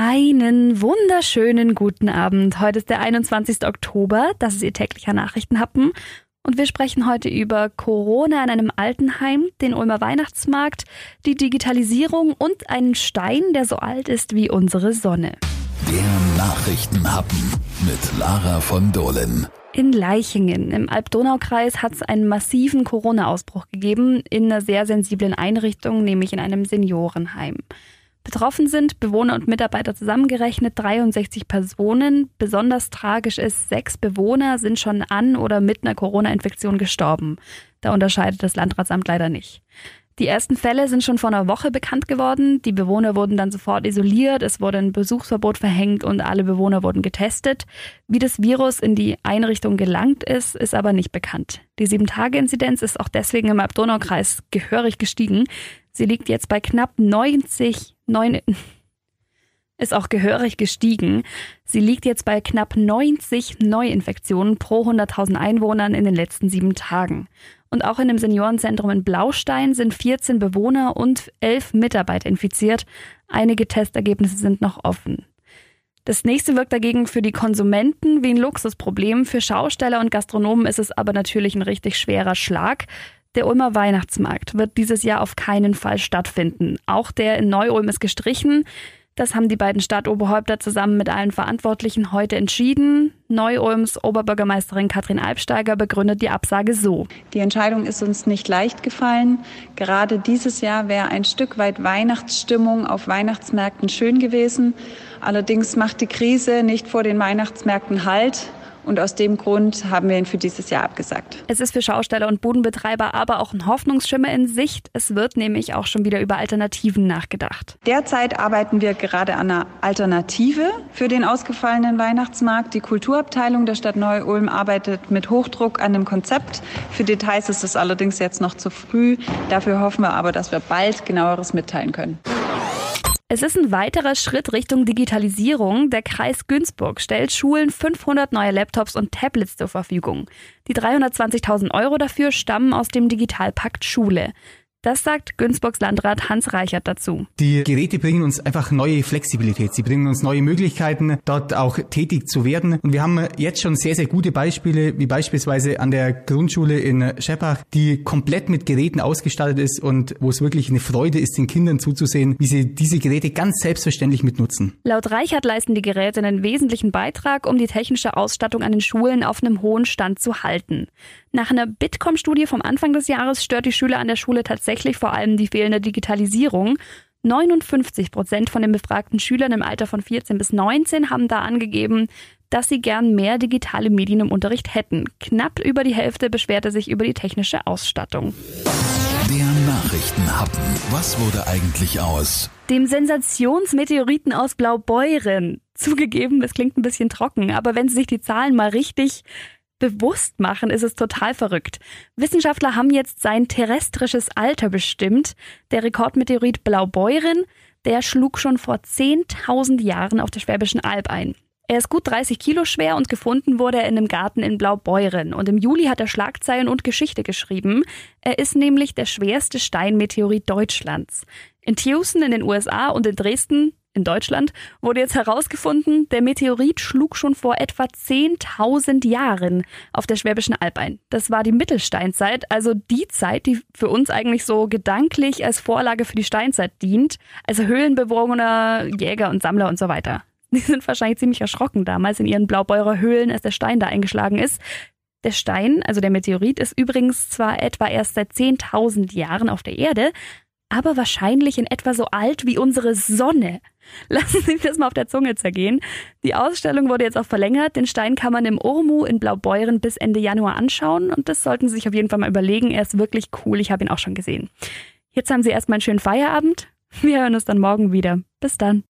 Einen wunderschönen guten Abend. Heute ist der 21. Oktober. Das ist Ihr täglicher Nachrichtenhappen. Und wir sprechen heute über Corona in einem Altenheim, den Ulmer Weihnachtsmarkt, die Digitalisierung und einen Stein, der so alt ist wie unsere Sonne. Der Nachrichtenhappen mit Lara von Dohlen. In Leichingen im Alb-Donau-Kreis hat es einen massiven Corona-Ausbruch gegeben in einer sehr sensiblen Einrichtung, nämlich in einem Seniorenheim. Betroffen sind Bewohner und Mitarbeiter zusammengerechnet 63 Personen. Besonders tragisch ist, sechs Bewohner sind schon an oder mit einer Corona-Infektion gestorben. Da unterscheidet das Landratsamt leider nicht. Die ersten Fälle sind schon vor einer Woche bekannt geworden. Die Bewohner wurden dann sofort isoliert, es wurde ein Besuchsverbot verhängt und alle Bewohner wurden getestet. Wie das Virus in die Einrichtung gelangt ist, ist aber nicht bekannt. Die Sieben-Tage-Inzidenz ist auch deswegen im Abdonaukreis gehörig gestiegen. Sie liegt jetzt bei knapp 90, 9, ist auch gehörig gestiegen. Sie liegt jetzt bei knapp 90 Neuinfektionen pro 100.000 Einwohnern in den letzten sieben Tagen. Und auch in dem Seniorenzentrum in Blaustein sind 14 Bewohner und 11 Mitarbeiter infiziert. Einige Testergebnisse sind noch offen. Das nächste wirkt dagegen für die Konsumenten wie ein Luxusproblem. Für Schausteller und Gastronomen ist es aber natürlich ein richtig schwerer Schlag. Der Ulmer Weihnachtsmarkt wird dieses Jahr auf keinen Fall stattfinden. Auch der in Neu-Ulm ist gestrichen. Das haben die beiden Stadtoberhäupter zusammen mit allen Verantwortlichen heute entschieden. Neu-Ulms Oberbürgermeisterin Katrin Albsteiger begründet die Absage so. Die Entscheidung ist uns nicht leicht gefallen. Gerade dieses Jahr wäre ein Stück weit Weihnachtsstimmung auf Weihnachtsmärkten schön gewesen. Allerdings macht die Krise nicht vor den Weihnachtsmärkten Halt. Und aus dem Grund haben wir ihn für dieses Jahr abgesagt. Es ist für Schausteller und Budenbetreiber aber auch ein Hoffnungsschimmer in Sicht. Es wird nämlich auch schon wieder über Alternativen nachgedacht. Derzeit arbeiten wir gerade an einer Alternative für den ausgefallenen Weihnachtsmarkt. Die Kulturabteilung der Stadt Neu-Ulm arbeitet mit Hochdruck an dem Konzept. Für Details ist es allerdings jetzt noch zu früh. Dafür hoffen wir aber, dass wir bald genaueres mitteilen können. Es ist ein weiterer Schritt Richtung Digitalisierung. Der Kreis Günzburg stellt Schulen 500 neue Laptops und Tablets zur Verfügung. Die 320.000 Euro dafür stammen aus dem Digitalpakt Schule. Das sagt Günzburgs Landrat Hans Reichert dazu. Die Geräte bringen uns einfach neue Flexibilität. Sie bringen uns neue Möglichkeiten, dort auch tätig zu werden. Und wir haben jetzt schon sehr, sehr gute Beispiele, wie beispielsweise an der Grundschule in Scheppach, die komplett mit Geräten ausgestattet ist und wo es wirklich eine Freude ist, den Kindern zuzusehen, wie sie diese Geräte ganz selbstverständlich mitnutzen. Laut Reichert leisten die Geräte einen wesentlichen Beitrag, um die technische Ausstattung an den Schulen auf einem hohen Stand zu halten. Nach einer Bitkom-Studie vom Anfang des Jahres stört die Schüler an der Schule tatsächlich vor allem die fehlende Digitalisierung. 59 Prozent von den befragten Schülern im Alter von 14 bis 19 haben da angegeben, dass sie gern mehr digitale Medien im Unterricht hätten. Knapp über die Hälfte beschwerte sich über die technische Ausstattung. Der Nachrichtenhappen. Was wurde eigentlich aus? Dem Sensationsmeteoriten aus Blaubeuren. Zugegeben, es klingt ein bisschen trocken, aber wenn Sie sich die Zahlen mal richtig bewusst machen, ist es total verrückt. Wissenschaftler haben jetzt sein terrestrisches Alter bestimmt. Der Rekordmeteorit Blaubeuren, der schlug schon vor 10.000 Jahren auf der Schwäbischen Alb ein. Er ist gut 30 Kilo schwer und gefunden wurde er in einem Garten in Blaubeuren. Und im Juli hat er Schlagzeilen und Geschichte geschrieben. Er ist nämlich der schwerste Steinmeteorit Deutschlands. In Tucson in den USA und in Dresden in Deutschland wurde jetzt herausgefunden, der Meteorit schlug schon vor etwa 10.000 Jahren auf der Schwäbischen Alb ein. Das war die Mittelsteinzeit, also die Zeit, die für uns eigentlich so gedanklich als Vorlage für die Steinzeit dient. Also Höhlenbewohner, Jäger und Sammler und so weiter. Die sind wahrscheinlich ziemlich erschrocken damals in ihren Blaubeurer Höhlen, als der Stein da eingeschlagen ist. Der Stein, also der Meteorit, ist übrigens zwar etwa erst seit 10.000 Jahren auf der Erde, aber wahrscheinlich in etwa so alt wie unsere Sonne. Lassen Sie das mal auf der Zunge zergehen. Die Ausstellung wurde jetzt auch verlängert. Den Stein kann man im Urmu in Blaubeuren bis Ende Januar anschauen und das sollten Sie sich auf jeden Fall mal überlegen. Er ist wirklich cool. Ich habe ihn auch schon gesehen. Jetzt haben Sie erstmal einen schönen Feierabend. Wir hören uns dann morgen wieder. Bis dann.